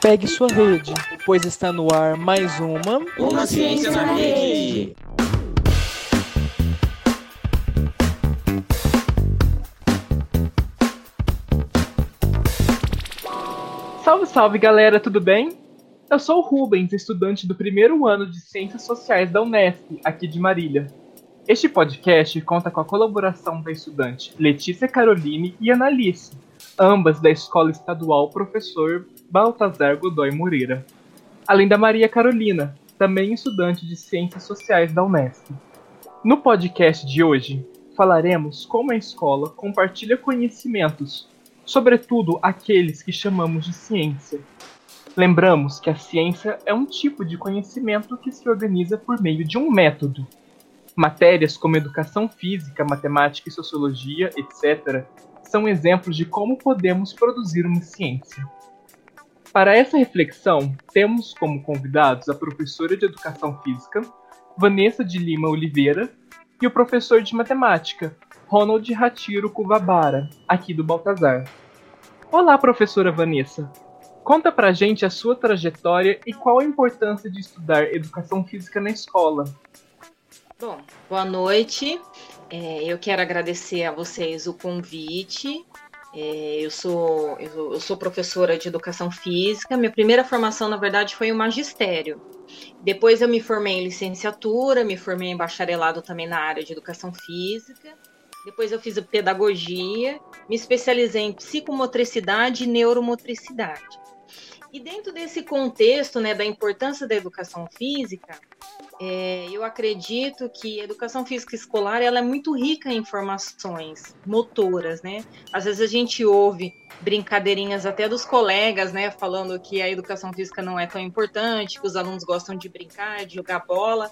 Pegue sua rede, pois está no ar mais uma. Uma ciência na rede. Salve, salve galera, tudo bem? Eu sou o Rubens, estudante do primeiro ano de Ciências Sociais da Unesp, aqui de Marília. Este podcast conta com a colaboração da estudante Letícia Caroline e Analice, ambas da Escola Estadual Professor Baltazar Godoy Moreira, além da Maria Carolina, também estudante de Ciências Sociais da Unesp. No podcast de hoje, falaremos como a escola compartilha conhecimentos, sobretudo aqueles que chamamos de ciência. Lembramos que a ciência é um tipo de conhecimento que se organiza por meio de um método. Matérias como educação física, matemática e sociologia, etc., são exemplos de como podemos produzir uma ciência. Para essa reflexão, temos como convidados a professora de Educação Física, Vanessa de Lima Oliveira, e o professor de Matemática, Ronald Ratiro Cuvabara, aqui do Baltazar. Olá, professora Vanessa. Conta pra gente a sua trajetória e qual a importância de estudar Educação Física na escola. Bom, boa noite. É, eu quero agradecer a vocês o convite é, eu, sou, eu, sou professora de educação física. Minha primeira formação, na verdade, foi o magistério. Depois eu me formei em licenciatura, me formei em bacharelado também na área de educação física. Depois eu fiz pedagogia, me especializei em psicomotricidade e neuromotricidade. E dentro desse contexto né, da importância da educação física, é, eu acredito que a educação física escolar ela é muito rica em informações motoras, né? Às vezes a gente ouve brincadeirinhas até dos colegas, né, falando que a educação física não é tão importante, que os alunos gostam de brincar, de jogar bola,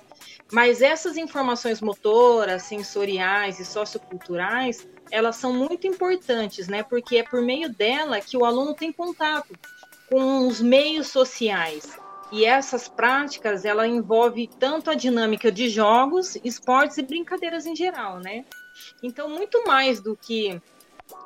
mas essas informações motoras, sensoriais e socioculturais, elas são muito importantes, né? Porque é por meio dela que o aluno tem contato com os meios sociais, e essas práticas, ela envolve tanto a dinâmica de jogos, esportes e brincadeiras em geral, né? Então, muito mais do que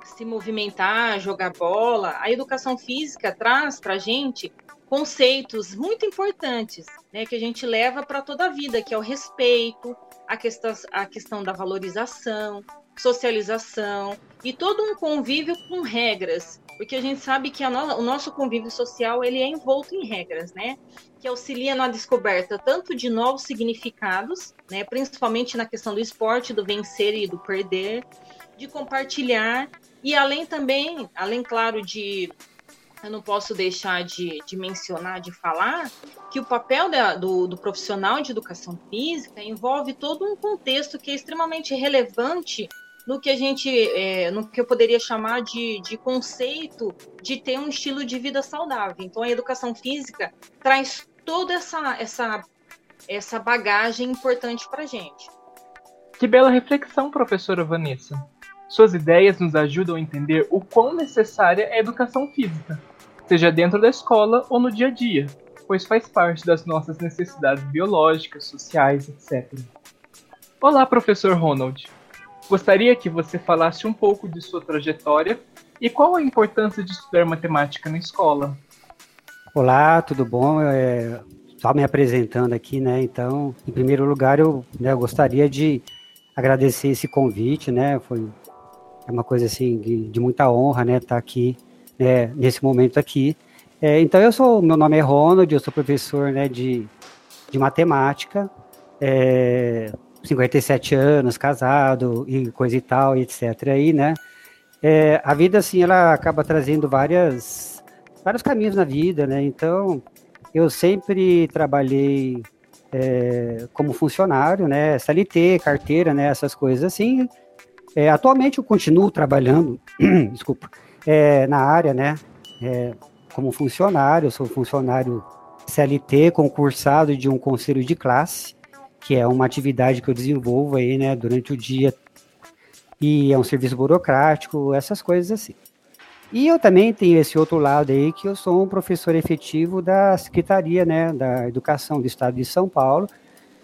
se movimentar, jogar bola, a educação física traz para a gente conceitos muito importantes, né, que a gente leva para toda a vida, que é o respeito, a questão, a questão da valorização, socialização e todo um convívio com regras porque a gente sabe que no, o nosso convívio social ele é envolto em regras, né? Que auxilia na descoberta tanto de novos significados, né? Principalmente na questão do esporte, do vencer e do perder, de compartilhar e além também, além claro de eu não posso deixar de, de mencionar, de falar, que o papel da, do, do profissional de educação física envolve todo um contexto que é extremamente relevante no que a gente, é, no que eu poderia chamar de, de conceito de ter um estilo de vida saudável. Então, a educação física traz toda essa, essa, essa bagagem importante para gente. Que bela reflexão, professora Vanessa. Suas ideias nos ajudam a entender o quão necessária é a educação física, seja dentro da escola ou no dia a dia, pois faz parte das nossas necessidades biológicas, sociais, etc. Olá, professor Ronald. Gostaria que você falasse um pouco de sua trajetória e qual a importância de estudar matemática na escola. Olá, tudo bom? É, só me apresentando aqui, né? Então, em primeiro lugar, eu, né, eu gostaria de agradecer esse convite, né? Foi é uma coisa assim de, de muita honra, né? Estar tá aqui né, nesse momento aqui. É, então, eu sou, meu nome é Ronald, eu sou professor, né? De, de matemática. É, 57 anos, casado e coisa e tal, e etc. Aí, né? É, a vida, assim, ela acaba trazendo várias, vários caminhos na vida, né? Então, eu sempre trabalhei é, como funcionário, né? SLT, carteira, né? Essas coisas assim. É, atualmente eu continuo trabalhando, desculpa, é, na área, né? É, como funcionário, eu sou funcionário CLT, concursado de um conselho de classe que é uma atividade que eu desenvolvo aí, né, durante o dia, e é um serviço burocrático, essas coisas assim. E eu também tenho esse outro lado aí, que eu sou um professor efetivo da Secretaria, né, da Educação do Estado de São Paulo,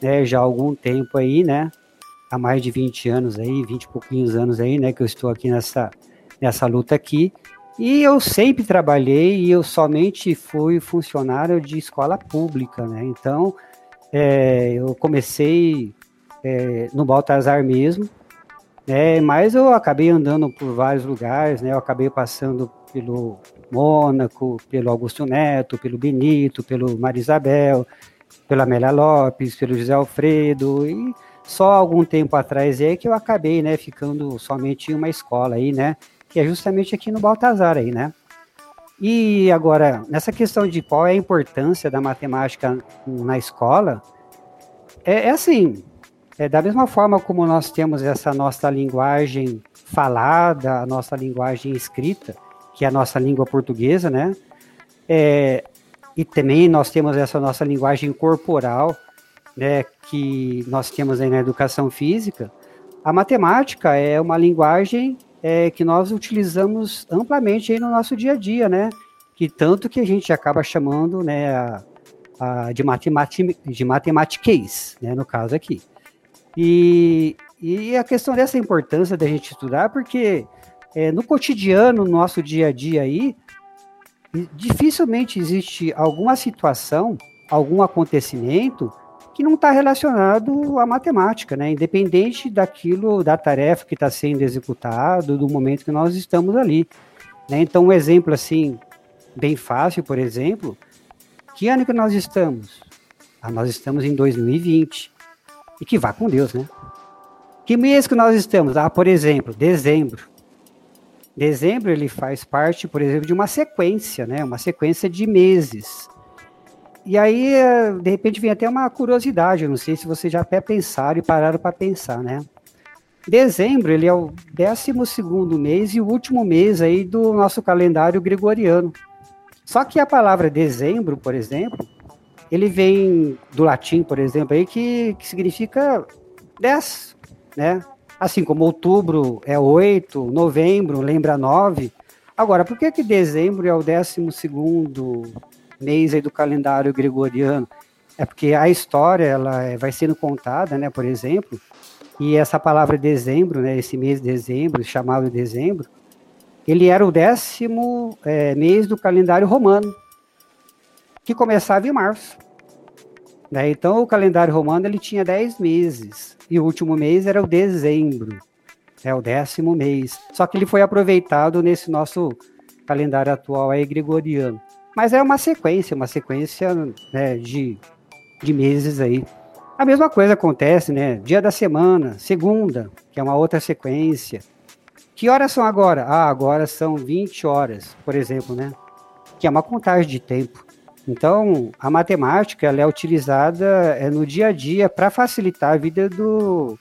né, já há algum tempo aí, né, há mais de 20 anos aí, 20 e pouquinhos anos aí, né, que eu estou aqui nessa, nessa luta aqui. E eu sempre trabalhei e eu somente fui funcionário de escola pública, né? Então, é, eu comecei é, no Baltazar mesmo, né? Mas eu acabei andando por vários lugares, né? Eu acabei passando pelo Mônaco, pelo Augusto Neto, pelo Benito, pelo Marisabel, pela Amélia Lopes, pelo José Alfredo e só algum tempo atrás é que eu acabei, né, ficando somente em uma escola aí, né, que é justamente aqui no Baltazar aí, né. E agora, nessa questão de qual é a importância da matemática na escola, é, é assim, é da mesma forma como nós temos essa nossa linguagem falada, a nossa linguagem escrita, que é a nossa língua portuguesa, né? É, e também nós temos essa nossa linguagem corporal, né, que nós temos aí na educação física. A matemática é uma linguagem é, que nós utilizamos amplamente no nosso dia a dia, né? Que tanto que a gente acaba chamando, né, a, a de, matemática, de matematiquez, né, no caso aqui. E, e a questão dessa importância da gente estudar, porque é, no cotidiano, no nosso dia a dia aí, dificilmente existe alguma situação, algum acontecimento que não está relacionado à matemática, né? Independente daquilo, da tarefa que está sendo executado, do momento que nós estamos ali. Né? Então, um exemplo assim, bem fácil, por exemplo, que ano que nós estamos? Ah, nós estamos em 2020. E que vá com Deus, né? Que mês que nós estamos? Ah, por exemplo, dezembro. Dezembro ele faz parte, por exemplo, de uma sequência, né? Uma sequência de meses. E aí, de repente, vem até uma curiosidade, não sei se vocês já até pensaram e pararam para pensar, né? Dezembro, ele é o 12 mês e o último mês aí do nosso calendário gregoriano. Só que a palavra dezembro, por exemplo, ele vem do latim, por exemplo, aí, que, que significa 10, né? Assim como outubro é 8, novembro lembra 9. Agora, por que que dezembro é o 12 segundo mês aí do calendário gregoriano? É porque a história ela é, vai sendo contada, né, por exemplo, e essa palavra dezembro, né, esse mês de dezembro, chamado dezembro, ele era o décimo é, mês do calendário romano que começava em março. Né? Então, o calendário romano ele tinha 10 meses, e o último mês era o dezembro, é o décimo mês. Só que ele foi aproveitado nesse nosso calendário atual aí, gregoriano. Mas é uma sequência, uma sequência né, de, de meses aí. A mesma coisa acontece, né? Dia da semana, segunda, que é uma outra sequência. Que horas são agora? Ah, agora são 20 horas, por exemplo, né? Que é uma contagem de tempo. Então, a matemática ela é utilizada é, no dia a dia para facilitar a vida do,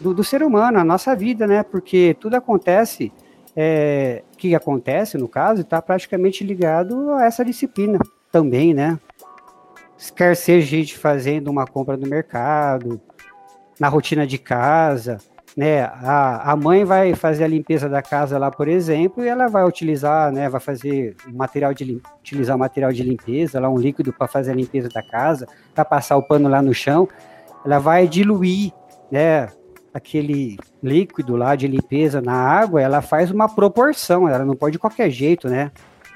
do, do, ser humano, a nossa vida, né? Porque tudo acontece, é, que acontece, no caso, está praticamente ligado a essa disciplina também, né? Quer seja gente fazendo uma compra no mercado, na rotina de casa, né, a, a mãe vai fazer a limpeza da casa lá, por exemplo, e ela vai utilizar, né, vai fazer material de utilizar material de limpeza, lá um líquido para fazer a limpeza da casa, para passar o pano lá no chão, ela vai diluir, né, aquele líquido lá de limpeza na água, ela faz uma proporção, ela não pode de qualquer jeito, né?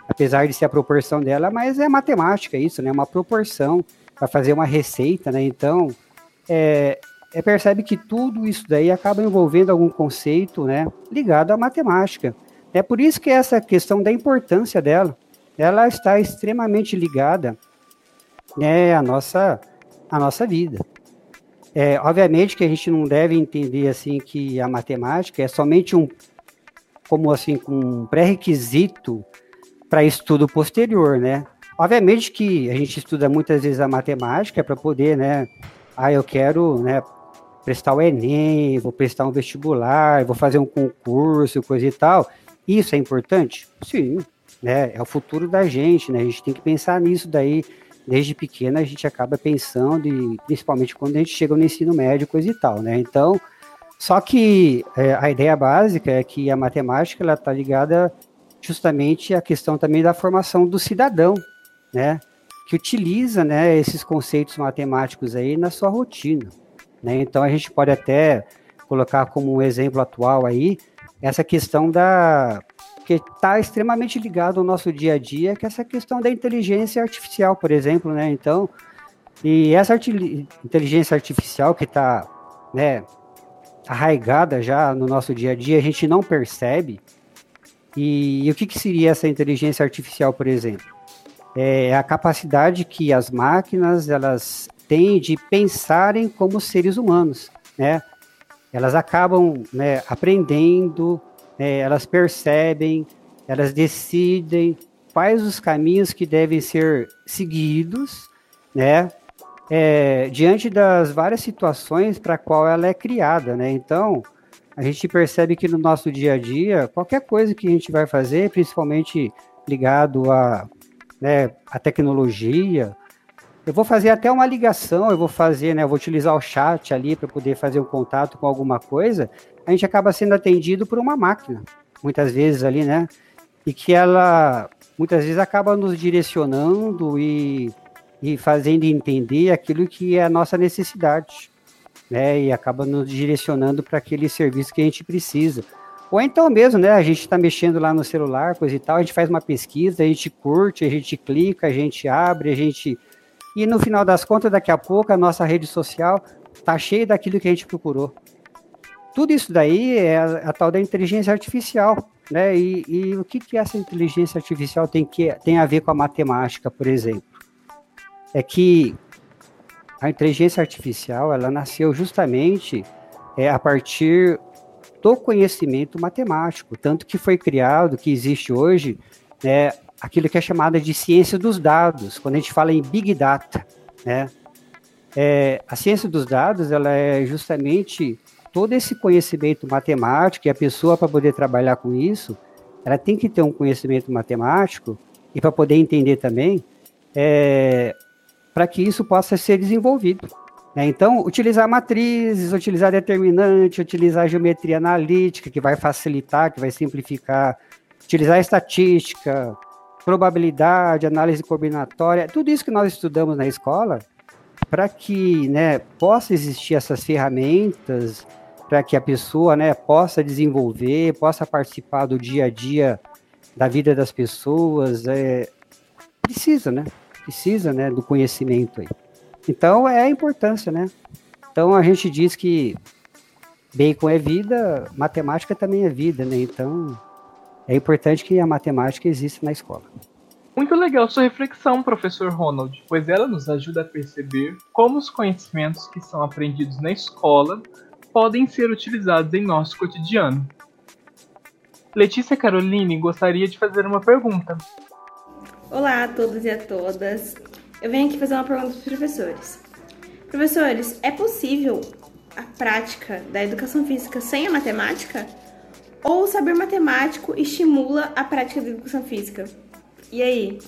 Apesar de ser a proporção dela, mas é matemática isso, né? Uma proporção para fazer uma receita, né? Então, é, é, percebe que tudo isso daí acaba envolvendo algum conceito né, ligado à matemática. É por isso que essa questão da importância dela, ela está extremamente ligada né, à, nossa, à nossa vida. É, obviamente que a gente não deve entender assim que a matemática é somente um como assim um pré-requisito para estudo posterior, né? Obviamente que a gente estuda muitas vezes a matemática para poder, né? Ah, eu quero, né, prestar o Enem, vou prestar um vestibular, vou fazer um concurso, coisa e tal. Isso é importante? Sim, né? É o futuro da gente, né? A gente tem que pensar nisso daí. Desde pequena a gente acaba pensando, e principalmente quando a gente chega no ensino médio, coisa e tal, né? Então, só que é, a ideia básica é que a matemática ela está ligada justamente à questão também da formação do cidadão, né? Que utiliza, né, esses conceitos matemáticos aí na sua rotina. Né? Então a gente pode até colocar como um exemplo atual aí essa questão da que está extremamente ligado ao nosso dia a dia, que é essa questão da inteligência artificial, por exemplo, né? Então, e essa arti inteligência artificial que está, né, arraigada já no nosso dia a dia, a gente não percebe. E, e o que, que seria essa inteligência artificial, por exemplo? É a capacidade que as máquinas elas têm de pensarem como seres humanos, né? Elas acabam né, aprendendo, é, elas percebem, elas decidem quais os caminhos que devem ser seguidos, né? É, diante das várias situações para qual ela é criada, né? Então, a gente percebe que no nosso dia a dia, qualquer coisa que a gente vai fazer, principalmente ligado a, né, a tecnologia, eu vou fazer até uma ligação, eu vou fazer, né, eu vou utilizar o chat ali para poder fazer um contato com alguma coisa, a gente acaba sendo atendido por uma máquina, muitas vezes ali, né? E que ela muitas vezes acaba nos direcionando e, e fazendo entender aquilo que é a nossa necessidade, né? E acaba nos direcionando para aquele serviço que a gente precisa. Ou então mesmo, né? A gente está mexendo lá no celular, coisa e tal, a gente faz uma pesquisa, a gente curte, a gente clica, a gente abre, a gente. E no final das contas, daqui a pouco, a nossa rede social está cheia daquilo que a gente procurou. Tudo isso daí é a, a tal da inteligência artificial, né? E, e, o que, que essa inteligência artificial tem, que, tem a ver com a matemática, por exemplo? É que a inteligência artificial ela nasceu justamente é, a partir do conhecimento matemático, tanto que foi criado, que existe hoje, né, aquilo que é chamado de ciência dos dados, quando a gente fala em Big Data, né? É, a ciência dos dados ela é justamente todo esse conhecimento matemático, e a pessoa, para poder trabalhar com isso, ela tem que ter um conhecimento matemático, e para poder entender também, é, para que isso possa ser desenvolvido. Né? Então, utilizar matrizes, utilizar determinante, utilizar geometria analítica, que vai facilitar, que vai simplificar, utilizar estatística, probabilidade, análise combinatória, tudo isso que nós estudamos na escola, para que né, possa existir essas ferramentas, para que a pessoa né, possa desenvolver, possa participar do dia a dia da vida das pessoas, é, precisa, né? Precisa, né, do conhecimento aí. Então é a importância, né? Então a gente diz que bacon é vida, matemática também é vida, né? Então é importante que a matemática exista na escola. Muito legal sua reflexão, professor Ronald, pois ela nos ajuda a perceber como os conhecimentos que são aprendidos na escola podem ser utilizados em nosso cotidiano. Letícia Caroline gostaria de fazer uma pergunta. Olá a todos e a todas. Eu venho aqui fazer uma pergunta para os professores. Professores, é possível a prática da educação física sem a matemática? Ou o saber matemático estimula a prática da educação física? E aí?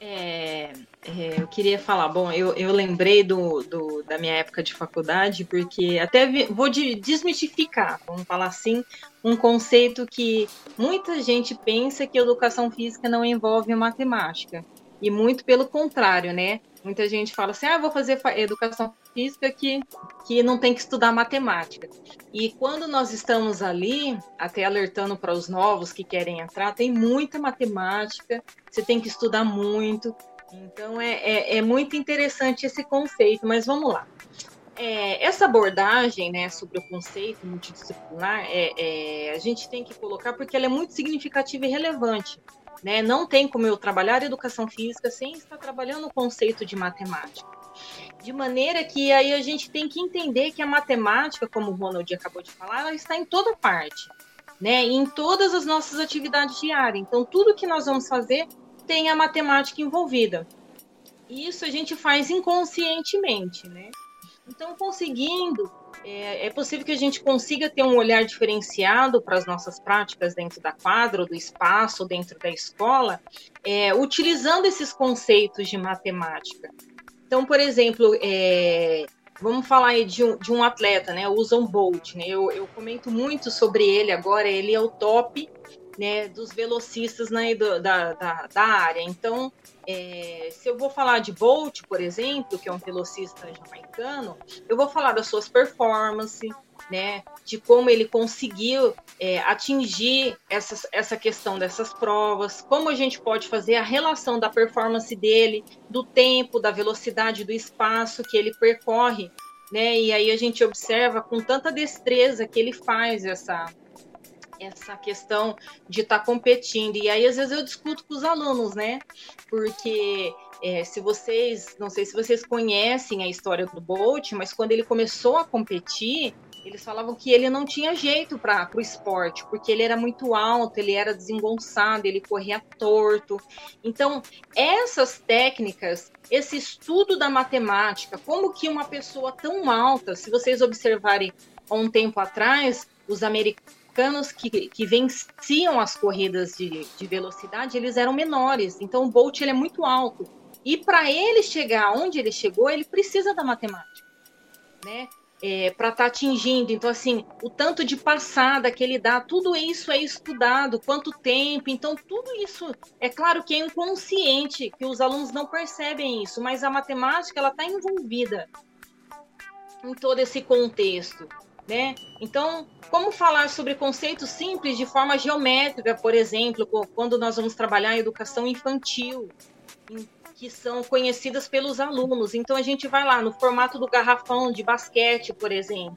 É, é, eu queria falar, bom, eu, eu lembrei do, do, da minha época de faculdade, porque até vi, vou de, desmistificar, vamos falar assim, um conceito que muita gente pensa que educação física não envolve matemática. E muito pelo contrário, né? Muita gente fala assim, ah, vou fazer educação física que, que não tem que estudar matemática. E quando nós estamos ali, até alertando para os novos que querem entrar, tem muita matemática, você tem que estudar muito, então é, é, é muito interessante esse conceito, mas vamos lá. É, essa abordagem né, sobre o conceito multidisciplinar, é, é, a gente tem que colocar porque ela é muito significativa e relevante. Né? Não tem como eu trabalhar educação física sem estar trabalhando o conceito de matemática. De maneira que aí a gente tem que entender que a matemática, como o Ronald acabou de falar, ela está em toda parte, né? em todas as nossas atividades diárias. Então, tudo que nós vamos fazer tem a matemática envolvida. Isso a gente faz inconscientemente, né? Então, conseguindo, é, é, possível que a gente consiga ter um olhar diferenciado para as nossas práticas dentro da quadra, do espaço, dentro da escola, é, utilizando esses conceitos de matemática. Então, por exemplo, é, vamos falar aí de um, de um atleta, né? O Usain Bolt, né? Eu, eu comento muito sobre ele agora, ele é o top né, dos velocistas na, da, da, da área. Então, é, se eu vou falar de Bolt, por exemplo, que é um velocista jamaicano, eu vou falar das suas performances, né, de como ele conseguiu é, atingir essa, essa questão dessas provas, como a gente pode fazer a relação da performance dele, do tempo, da velocidade, do espaço que ele percorre, né, e aí a gente observa com tanta destreza que ele faz essa, essa questão de estar tá competindo. E aí, às vezes, eu discuto com os alunos, né? Porque é, se vocês, não sei se vocês conhecem a história do Bolt, mas quando ele começou a competir, eles falavam que ele não tinha jeito para o esporte, porque ele era muito alto, ele era desengonçado, ele corria torto. Então, essas técnicas, esse estudo da matemática, como que uma pessoa tão alta, se vocês observarem há um tempo atrás, os americanos americanos que, que venciam as corridas de, de velocidade, eles eram menores. Então o Bolt ele é muito alto. E para ele chegar onde ele chegou, ele precisa da matemática, né? É, para estar tá atingindo. Então, assim, o tanto de passada que ele dá, tudo isso é estudado, quanto tempo. Então, tudo isso, é claro que é inconsciente, que os alunos não percebem isso, mas a matemática, ela está envolvida em todo esse contexto né? Então, como falar sobre conceitos simples de forma geométrica, por exemplo, quando nós vamos trabalhar em educação infantil, que são conhecidas pelos alunos. Então, a gente vai lá no formato do garrafão de basquete, por exemplo.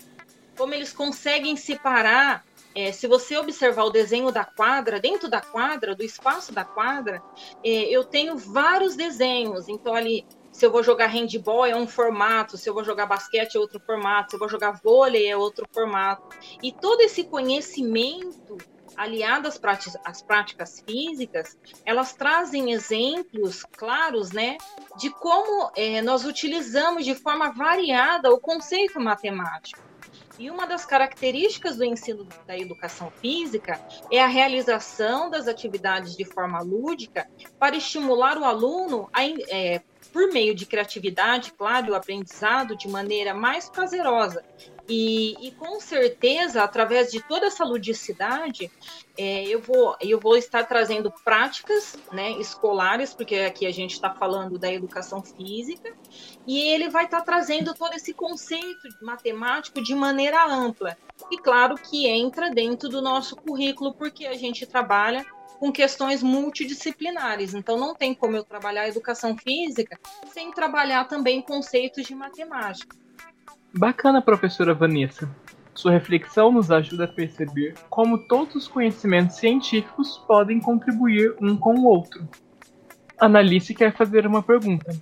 Como eles conseguem separar é, se você observar o desenho da quadra, dentro da quadra, do espaço da quadra, é, eu tenho vários desenhos. Então, ali, se eu vou jogar handball é um formato, se eu vou jogar basquete é outro formato, se eu vou jogar vôlei é outro formato. E todo esse conhecimento aliado às práticas, às práticas físicas, elas trazem exemplos claros, né, de como é, nós utilizamos de forma variada o conceito matemático. E uma das características do ensino da educação física é a realização das atividades de forma lúdica para estimular o aluno a, é, por meio de criatividade, claro, o aprendizado de maneira mais prazerosa. E, e com certeza, através de toda essa ludicidade, é, eu, vou, eu vou estar trazendo práticas né, escolares, porque aqui a gente está falando da educação física, e ele vai estar trazendo todo esse conceito matemático de maneira ampla. E claro que entra dentro do nosso currículo, porque a gente trabalha com questões multidisciplinares. Então, não tem como eu trabalhar educação física sem trabalhar também conceitos de matemática. Bacana, professora Vanessa. Sua reflexão nos ajuda a perceber como todos os conhecimentos científicos podem contribuir um com o outro. Analice quer fazer uma pergunta.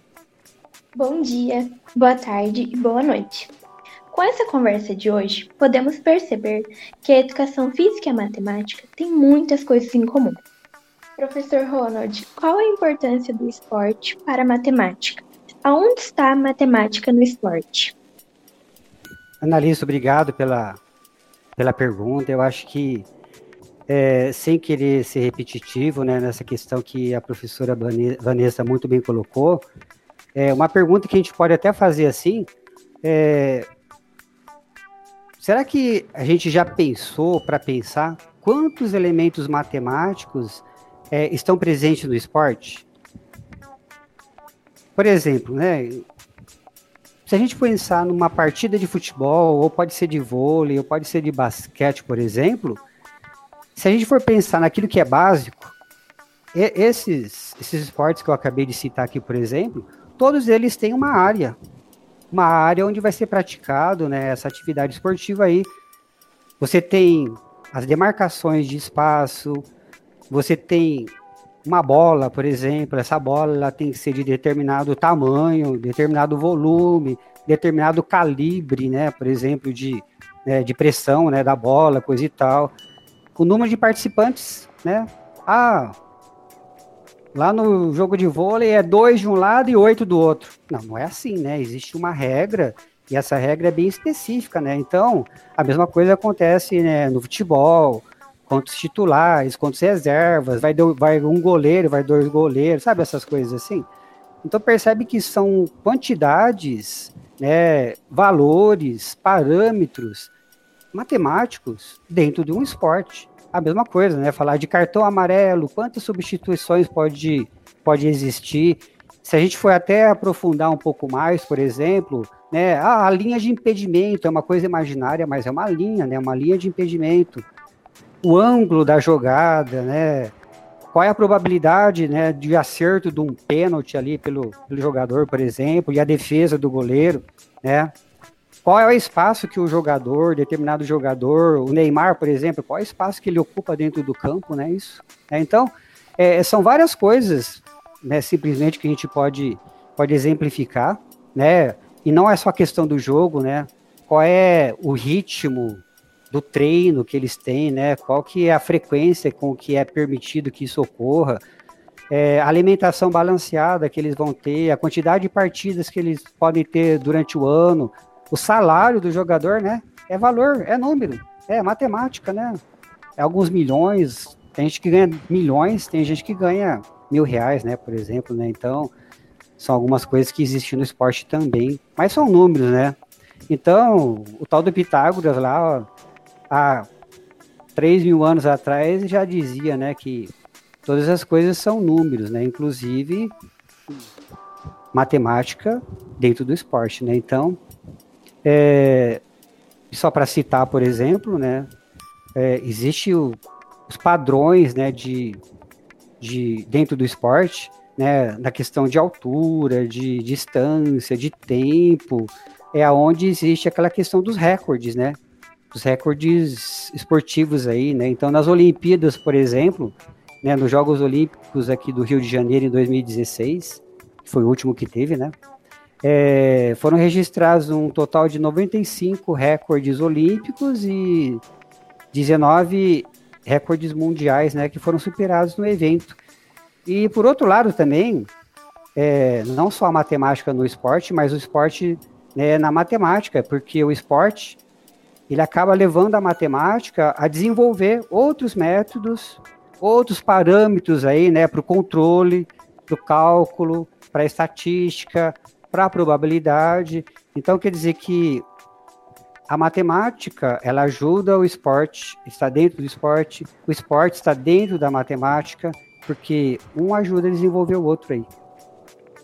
Bom dia, boa tarde e boa noite. Com essa conversa de hoje, podemos perceber que a educação física e a matemática têm muitas coisas em comum. Professor Ronald, qual a importância do esporte para a matemática? Aonde está a matemática no esporte? Analisa, obrigado pela, pela pergunta. Eu acho que, é, sem querer ser repetitivo, né, nessa questão que a professora Vanessa muito bem colocou, é uma pergunta que a gente pode até fazer assim, é, Será que a gente já pensou para pensar quantos elementos matemáticos é, estão presentes no esporte? Por exemplo, né? Se a gente pensar numa partida de futebol, ou pode ser de vôlei, ou pode ser de basquete, por exemplo, se a gente for pensar naquilo que é básico, esses, esses esportes que eu acabei de citar aqui, por exemplo, todos eles têm uma área uma área onde vai ser praticado né, essa atividade esportiva aí. Você tem as demarcações de espaço, você tem uma bola, por exemplo, essa bola tem que ser de determinado tamanho, determinado volume, determinado calibre, né, por exemplo, de, né, de pressão né, da bola, coisa e tal. O número de participantes, né? Ah, Lá no jogo de vôlei é dois de um lado e oito do outro. Não, não é assim, né? Existe uma regra e essa regra é bem específica, né? Então, a mesma coisa acontece né, no futebol, quantos titulares, quantos reservas, vai, do, vai um goleiro, vai dois goleiros, sabe essas coisas assim? Então percebe que são quantidades, né, valores, parâmetros matemáticos dentro de um esporte. A mesma coisa, né? Falar de cartão amarelo, quantas substituições pode, pode existir. Se a gente for até aprofundar um pouco mais, por exemplo, né, a, linha de impedimento é uma coisa imaginária, mas é uma linha, né? Uma linha de impedimento. O ângulo da jogada, né? Qual é a probabilidade né, de acerto de um pênalti ali pelo, pelo jogador, por exemplo, e a defesa do goleiro, né? Qual é o espaço que o jogador, determinado jogador, o Neymar, por exemplo, qual é o espaço que ele ocupa dentro do campo, né? Isso. É, então, é, são várias coisas, né? Simplesmente que a gente pode, pode exemplificar, né? E não é só a questão do jogo, né? Qual é o ritmo do treino que eles têm, né? Qual que é a frequência com que é permitido que isso ocorra, é, a alimentação balanceada que eles vão ter, a quantidade de partidas que eles podem ter durante o ano, o salário do jogador, né? É valor, é número, é matemática, né? É alguns milhões, tem gente que ganha milhões, tem gente que ganha mil reais, né? Por exemplo, né? Então, são algumas coisas que existem no esporte também, mas são números, né? Então, o tal do Pitágoras lá, ó, há 3 mil anos atrás, já dizia, né, que todas as coisas são números, né? Inclusive matemática dentro do esporte, né? Então, é, só para citar, por exemplo, né, é, existe o, os padrões né, de, de dentro do esporte, né, na questão de altura, de distância, de tempo, é aonde existe aquela questão dos recordes, né? Dos recordes esportivos aí, né? Então, nas Olimpíadas, por exemplo, né, nos Jogos Olímpicos aqui do Rio de Janeiro em 2016, que foi o último que teve, né? É, foram registrados um total de 95 recordes olímpicos e 19 recordes mundiais, né, que foram superados no evento. E por outro lado também, é, não só a matemática no esporte, mas o esporte né, na matemática, porque o esporte ele acaba levando a matemática a desenvolver outros métodos, outros parâmetros aí, né, para o controle, para o cálculo, para a estatística, para a probabilidade. Então, quer dizer que a matemática, ela ajuda o esporte, está dentro do esporte, o esporte está dentro da matemática, porque um ajuda a desenvolver o outro aí.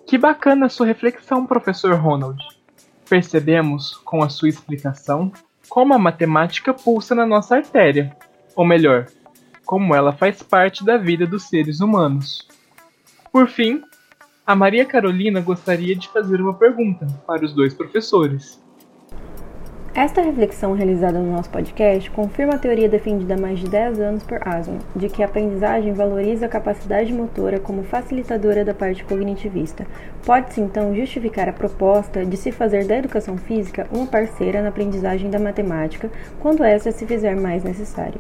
Que bacana a sua reflexão, professor Ronald. Percebemos, com a sua explicação, como a matemática pulsa na nossa artéria, ou melhor, como ela faz parte da vida dos seres humanos. Por fim, a Maria Carolina gostaria de fazer uma pergunta para os dois professores. Esta reflexão realizada no nosso podcast confirma a teoria defendida há mais de 10 anos por Asman, de que a aprendizagem valoriza a capacidade motora como facilitadora da parte cognitivista. Pode-se então justificar a proposta de se fazer da educação física uma parceira na aprendizagem da matemática, quando esta se fizer mais necessária.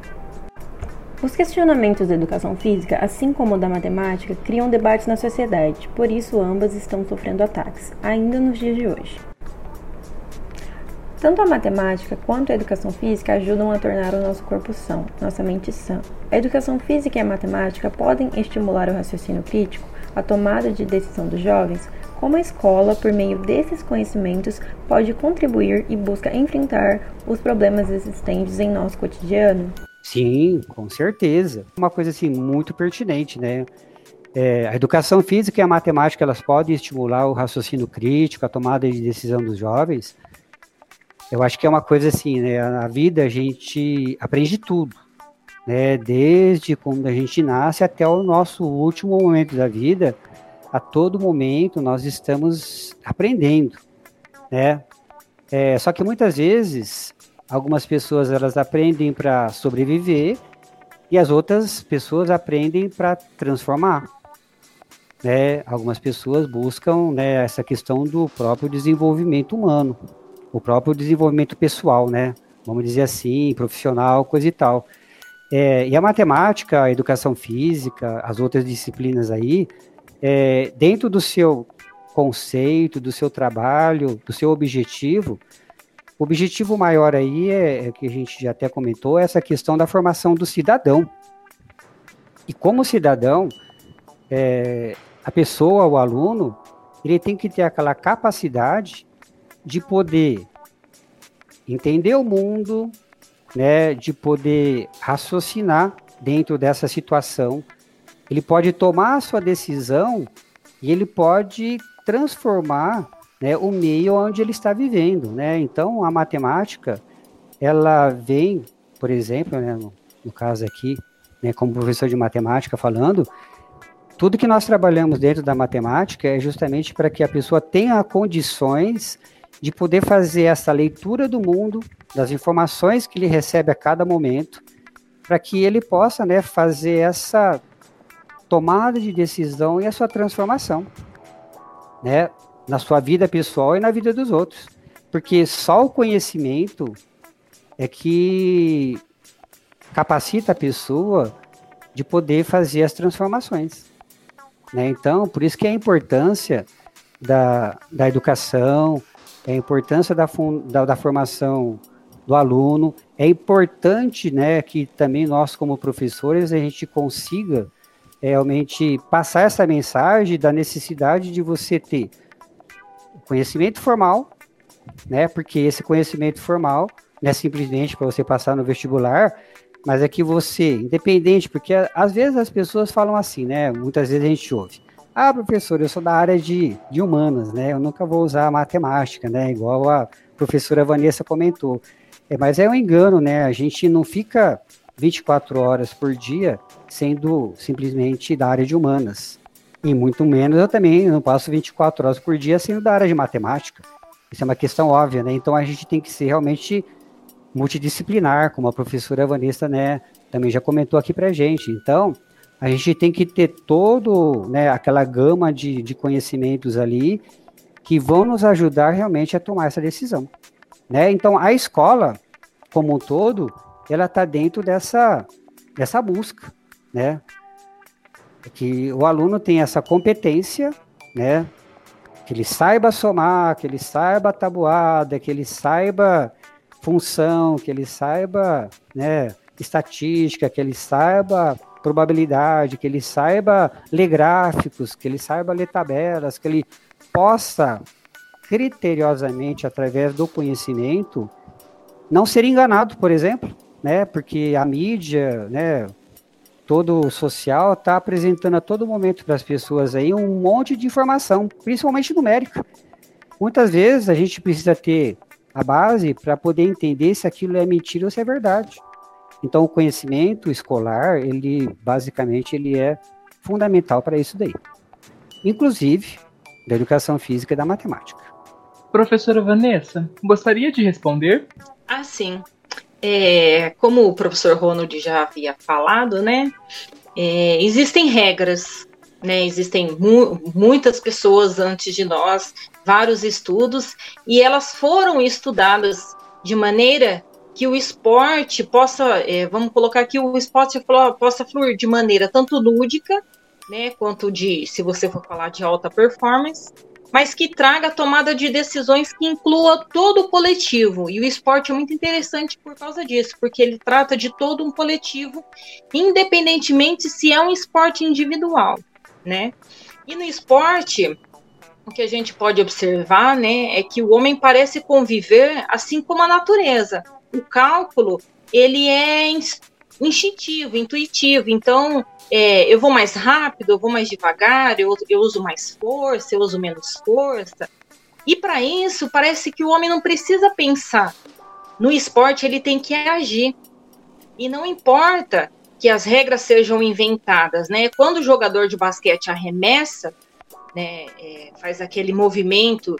Os questionamentos da educação física, assim como da matemática, criam debates na sociedade, por isso ambas estão sofrendo ataques, ainda nos dias de hoje. Tanto a matemática quanto a educação física ajudam a tornar o nosso corpo são, nossa mente sã. A educação física e a matemática podem estimular o raciocínio crítico, a tomada de decisão dos jovens, como a escola, por meio desses conhecimentos, pode contribuir e busca enfrentar os problemas existentes em nosso cotidiano? Sim, com certeza. Uma coisa assim muito pertinente, né? É, a educação física e a matemática elas podem estimular o raciocínio crítico, a tomada de decisão dos jovens. Eu acho que é uma coisa assim, né? Na vida a gente aprende tudo, né? Desde quando a gente nasce até o nosso último momento da vida, a todo momento nós estamos aprendendo, né? É, só que muitas vezes Algumas pessoas elas aprendem para sobreviver e as outras pessoas aprendem para transformar. Né? Algumas pessoas buscam né, essa questão do próprio desenvolvimento humano, o próprio desenvolvimento pessoal, né? Vamos dizer assim, profissional, coisa e tal. É, e a matemática, a educação física, as outras disciplinas aí, é, dentro do seu conceito, do seu trabalho, do seu objetivo, o objetivo maior aí é, é que a gente já até comentou, é essa questão da formação do cidadão. E como cidadão, é, a pessoa, o aluno, ele tem que ter aquela capacidade de poder entender o mundo, né, de poder raciocinar dentro dessa situação, ele pode tomar a sua decisão e ele pode transformar né, o meio onde ele está vivendo. Né? Então, a matemática, ela vem, por exemplo, né, no, no caso aqui, né, como professor de matemática falando, tudo que nós trabalhamos dentro da matemática é justamente para que a pessoa tenha condições de poder fazer essa leitura do mundo, das informações que ele recebe a cada momento, para que ele possa né, fazer essa tomada de decisão e a sua transformação, né, na sua vida pessoal e na vida dos outros. Porque só o conhecimento é que capacita a pessoa de poder fazer as transformações. Né? Então, por isso que a importância da, da educação, a importância da, da, da formação do aluno, é importante né, que também nós, como professores, a gente consiga é, realmente passar essa mensagem da necessidade de você ter conhecimento formal, né, porque esse conhecimento formal não é simplesmente para você passar no vestibular, mas é que você, independente, porque às vezes as pessoas falam assim, né? Muitas vezes a gente ouve. Ah, professor, eu sou da área de, de humanas, né? Eu nunca vou usar matemática, né? Igual a professora Vanessa comentou. É, mas é um engano, né? A gente não fica 24 horas por dia sendo simplesmente da área de humanas. E muito menos eu também não passo 24 horas por dia sendo da área de matemática. Isso é uma questão óbvia, né? Então a gente tem que ser realmente multidisciplinar, como a professora Vanessa, né, também já comentou aqui para gente. Então, a gente tem que ter todo, né, aquela gama de, de conhecimentos ali que vão nos ajudar realmente a tomar essa decisão, né? Então, a escola, como um todo, ela está dentro dessa, dessa busca, né? Que o aluno tem essa competência, né? Que ele saiba somar, que ele saiba tabuada, que ele saiba função, que ele saiba né, estatística, que ele saiba probabilidade, que ele saiba ler gráficos, que ele saiba ler tabelas, que ele possa criteriosamente, através do conhecimento, não ser enganado, por exemplo, né? Porque a mídia, né? Todo social está apresentando a todo momento para as pessoas aí um monte de informação, principalmente numérica. Muitas vezes a gente precisa ter a base para poder entender se aquilo é mentira ou se é verdade. Então, o conhecimento escolar, ele basicamente ele é fundamental para isso daí. Inclusive da educação física e da matemática. Professora Vanessa, gostaria de responder? Ah, sim. É, como o professor Ronald já havia falado, né? É, existem regras né, existem mu muitas pessoas antes de nós, vários estudos, e elas foram estudadas de maneira que o esporte possa, é, vamos colocar aqui, o esporte possa fluir de maneira tanto lúdica, né, quanto de, se você for falar de alta performance, mas que traga tomada de decisões que inclua todo o coletivo. E o esporte é muito interessante por causa disso, porque ele trata de todo um coletivo, independentemente se é um esporte individual né? E no esporte, o que a gente pode observar, né, é que o homem parece conviver assim como a natureza. O cálculo, ele é instintivo, intuitivo. Então, é, eu vou mais rápido, eu vou mais devagar, eu, eu uso mais força, eu uso menos força. E para isso, parece que o homem não precisa pensar. No esporte, ele tem que agir. E não importa que as regras sejam inventadas, né? Quando o jogador de basquete arremessa, né, é, faz aquele movimento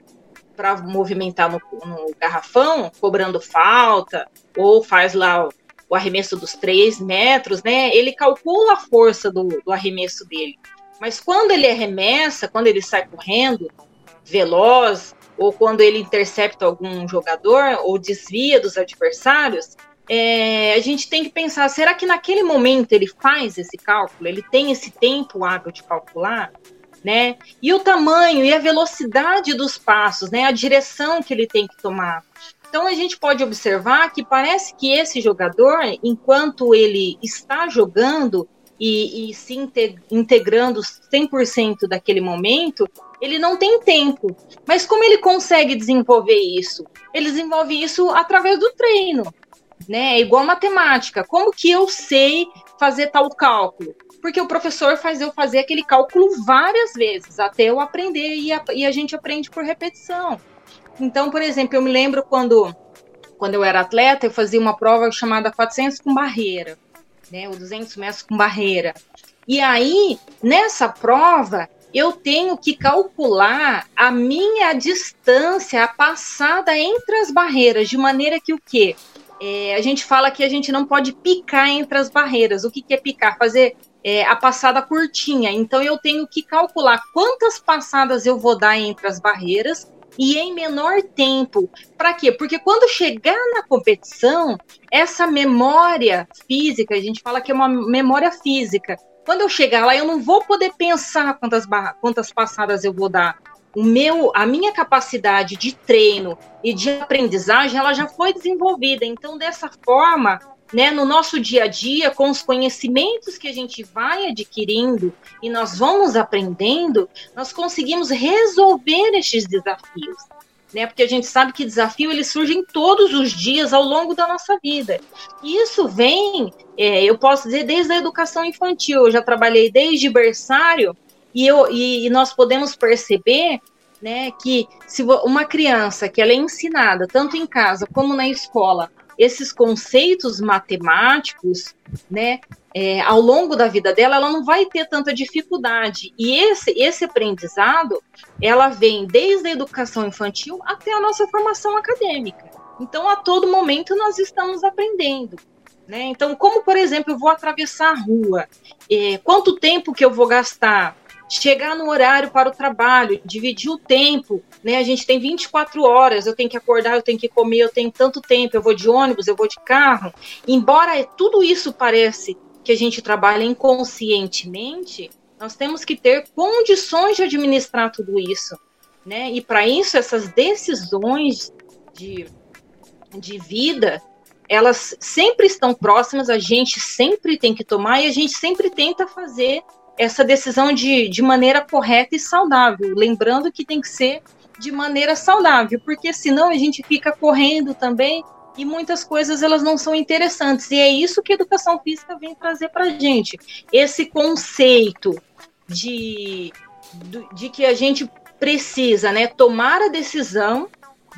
para movimentar no, no, garrafão, cobrando falta, ou faz lá o, arremesso dos três metros, né? Ele calcula a força do, do arremesso dele. Mas quando ele arremessa, quando ele sai correndo, veloz, ou quando ele intercepta algum jogador, ou desvia dos adversários, é, a gente tem que pensar, será que naquele momento ele faz esse cálculo? Ele tem esse tempo hábil de calcular? Né? E o tamanho e a velocidade dos passos, né? A direção que ele tem que tomar. Então a gente pode observar que parece que esse jogador, enquanto ele está jogando e, e se integrando 100% daquele momento, ele não tem tempo. Mas como ele consegue desenvolver isso? Ele desenvolve isso através do treino né? É igual matemática. Como que eu sei fazer tal cálculo? Porque o professor faz eu fazer aquele cálculo várias vezes, até eu aprender, e a, e a gente aprende por repetição. Então, por exemplo, eu me lembro quando, quando eu era atleta, eu fazia uma prova chamada 400 com barreira, né, ou 200 metros com barreira. E aí, nessa prova, eu tenho que calcular a minha distância, a passada entre as barreiras, de maneira que o quê? É, a gente fala que a gente não pode picar entre as barreiras. O que, que é picar? Fazer é, a passada curtinha. Então eu tenho que calcular quantas passadas eu vou dar entre as barreiras e em menor tempo. Para quê? Porque quando chegar na competição, essa memória física, a gente fala que é uma memória física, quando eu chegar lá, eu não vou poder pensar quantas, quantas passadas eu vou dar. O meu, a minha capacidade de treino e de aprendizagem, ela já foi desenvolvida. Então, dessa forma, né, no nosso dia a dia, com os conhecimentos que a gente vai adquirindo e nós vamos aprendendo, nós conseguimos resolver estes desafios né? Porque a gente sabe que desafio eles surgem todos os dias ao longo da nossa vida. E isso vem, é, eu posso dizer, desde a educação infantil. Eu já trabalhei desde berçário e, eu, e, e nós podemos perceber né, que se uma criança que ela é ensinada tanto em casa como na escola esses conceitos matemáticos, né, é, ao longo da vida dela, ela não vai ter tanta dificuldade. E esse, esse aprendizado, ela vem desde a educação infantil até a nossa formação acadêmica. Então, a todo momento, nós estamos aprendendo. Né? Então, como, por exemplo, eu vou atravessar a rua, é, quanto tempo que eu vou gastar? Chegar no horário para o trabalho, dividir o tempo, né? A gente tem 24 horas, eu tenho que acordar, eu tenho que comer, eu tenho tanto tempo, eu vou de ônibus, eu vou de carro. Embora tudo isso parece que a gente trabalha inconscientemente, nós temos que ter condições de administrar tudo isso, né? E para isso essas decisões de, de vida, elas sempre estão próximas, a gente sempre tem que tomar e a gente sempre tenta fazer essa decisão de, de maneira correta e saudável, lembrando que tem que ser de maneira saudável, porque senão a gente fica correndo também e muitas coisas elas não são interessantes. E é isso que a educação física vem trazer para a gente. Esse conceito de, de que a gente precisa né, tomar a decisão,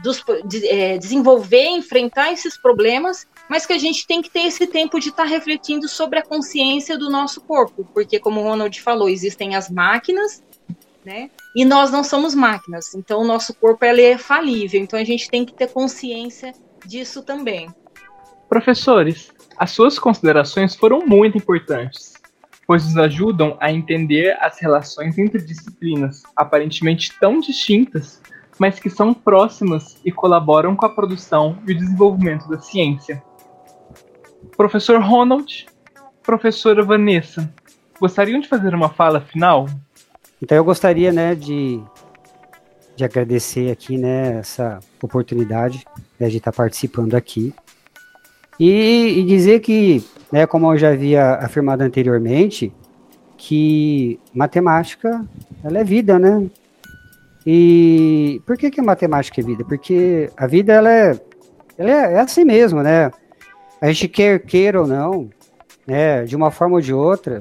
dos, de, é, desenvolver, enfrentar esses problemas mas que a gente tem que ter esse tempo de estar tá refletindo sobre a consciência do nosso corpo, porque como o Ronald falou, existem as máquinas, né? E nós não somos máquinas, então o nosso corpo ele é falível, então a gente tem que ter consciência disso também. Professores, as suas considerações foram muito importantes, pois nos ajudam a entender as relações entre disciplinas, aparentemente tão distintas, mas que são próximas e colaboram com a produção e o desenvolvimento da ciência. Professor Ronald, professora Vanessa, gostariam de fazer uma fala final? Então eu gostaria, né, de, de agradecer aqui, né, essa oportunidade né, de estar participando aqui e, e dizer que, né, como eu já havia afirmado anteriormente, que matemática ela é vida, né? E por que que matemática é vida? Porque a vida ela é, ela é, é assim mesmo, né? A gente quer queira ou não, né, de uma forma ou de outra,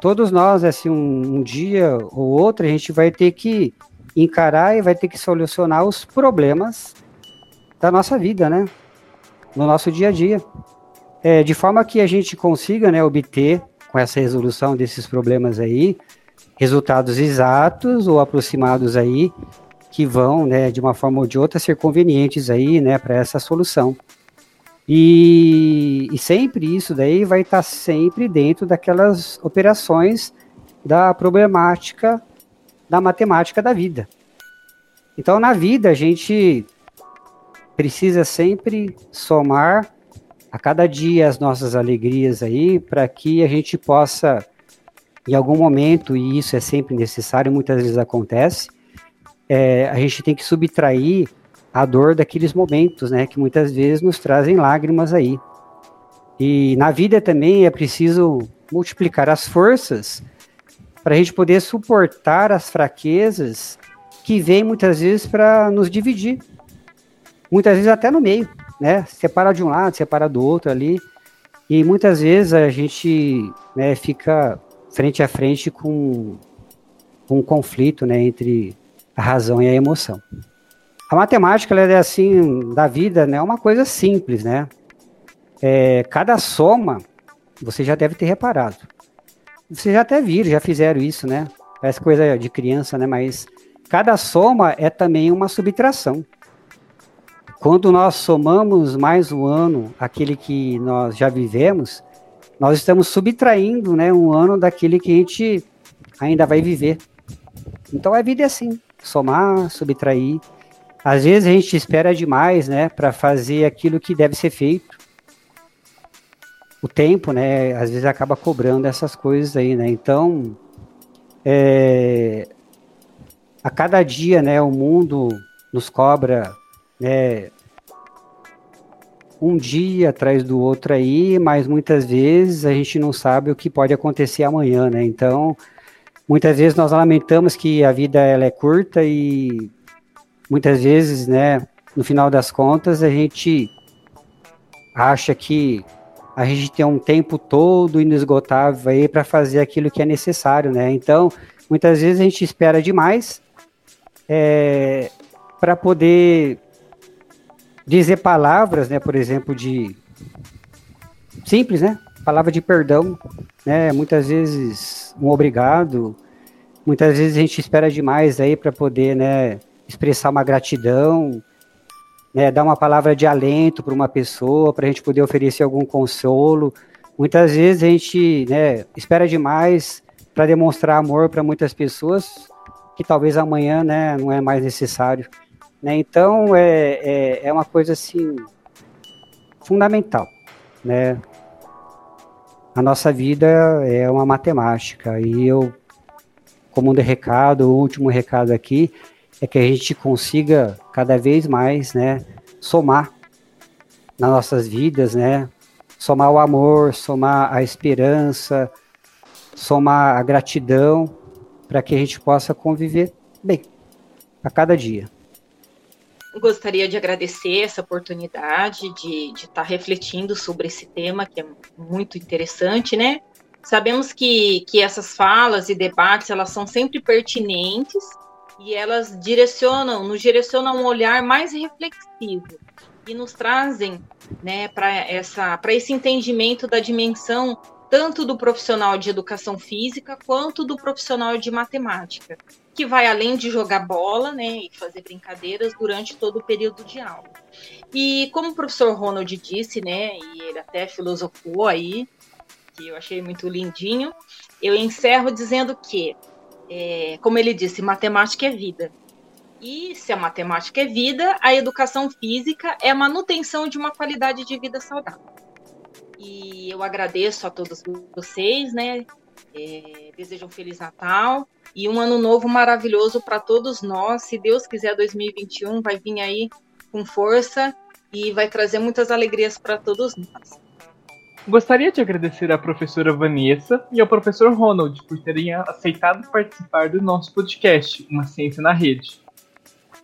todos nós, assim, um, um dia ou outro, a gente vai ter que encarar e vai ter que solucionar os problemas da nossa vida, né? No nosso dia a dia. É, de forma que a gente consiga né, obter, com essa resolução desses problemas aí, resultados exatos ou aproximados aí, que vão, né, de uma forma ou de outra, ser convenientes aí, né, para essa solução. E, e sempre isso daí vai estar tá sempre dentro daquelas operações da problemática da matemática da vida. Então, na vida, a gente precisa sempre somar a cada dia as nossas alegrias aí, para que a gente possa, em algum momento, e isso é sempre necessário, muitas vezes acontece, é, a gente tem que subtrair a dor daqueles momentos, né, que muitas vezes nos trazem lágrimas aí. E na vida também é preciso multiplicar as forças para a gente poder suportar as fraquezas que vêm muitas vezes para nos dividir. Muitas vezes até no meio, né? Separa de um lado, separa do outro ali. E muitas vezes a gente né, fica frente a frente com, um conflito né, entre a razão e a emoção. A matemática ela é assim da vida, né? É uma coisa simples, né? É, cada soma, você já deve ter reparado. Vocês já até viram, já fizeram isso, né? Parece coisa de criança, né? Mas cada soma é também uma subtração. Quando nós somamos mais um ano aquele que nós já vivemos, nós estamos subtraindo né, um ano daquele que a gente ainda vai viver. Então a vida é assim, somar, subtrair. Às vezes a gente espera demais, né, para fazer aquilo que deve ser feito. O tempo, né, às vezes acaba cobrando essas coisas aí, né. Então, é, a cada dia, né, o mundo nos cobra né, um dia atrás do outro aí, mas muitas vezes a gente não sabe o que pode acontecer amanhã, né? Então, muitas vezes nós lamentamos que a vida ela é curta e muitas vezes, né, no final das contas, a gente acha que a gente tem um tempo todo inesgotável aí para fazer aquilo que é necessário, né? Então, muitas vezes a gente espera demais é, para poder dizer palavras, né, por exemplo, de simples, né? Palavra de perdão, né? Muitas vezes um obrigado. Muitas vezes a gente espera demais aí para poder, né, expressar uma gratidão, né, dar uma palavra de alento para uma pessoa, para a gente poder oferecer algum consolo. Muitas vezes a gente, né, espera demais para demonstrar amor para muitas pessoas que talvez amanhã, né, não é mais necessário. Né? Então, é, é, é uma coisa assim fundamental, né? A nossa vida é uma matemática e eu, como um recado, o último recado aqui é que a gente consiga cada vez mais, né, somar nas nossas vidas, né, somar o amor, somar a esperança, somar a gratidão, para que a gente possa conviver bem a cada dia gostaria de agradecer essa oportunidade de estar tá refletindo sobre esse tema, que é muito interessante, né? Sabemos que, que essas falas e debates, elas são sempre pertinentes e elas direcionam, nos direcionam um olhar mais reflexivo e nos trazem né, para esse entendimento da dimensão tanto do profissional de educação física quanto do profissional de matemática que vai além de jogar bola, né, e fazer brincadeiras durante todo o período de aula. E como o professor Ronald disse, né, e ele até filosofou aí, que eu achei muito lindinho, eu encerro dizendo que, é, como ele disse, matemática é vida. E se a matemática é vida, a educação física é a manutenção de uma qualidade de vida saudável. E eu agradeço a todos vocês, né? É, desejo um Feliz Natal e um ano novo maravilhoso para todos nós. Se Deus quiser, 2021 vai vir aí com força e vai trazer muitas alegrias para todos nós. Gostaria de agradecer à professora Vanessa e ao professor Ronald por terem aceitado participar do nosso podcast, Uma Ciência na Rede.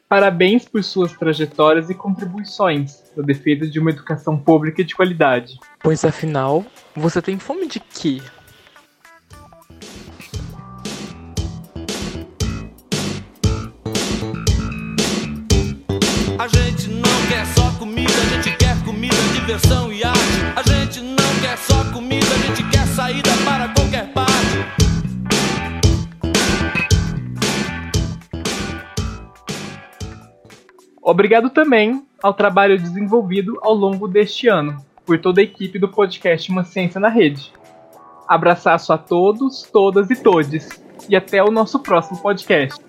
Parabéns por suas trajetórias e contribuições na defesa de uma educação pública de qualidade. Pois afinal, você tem fome de quê? A gente não quer só comida, a gente quer comida, diversão comida, a gente quer saída para qualquer parte. Obrigado também ao trabalho desenvolvido ao longo deste ano por toda a equipe do podcast Uma Ciência na Rede. Abraço a todos, todas e todes. E até o nosso próximo podcast.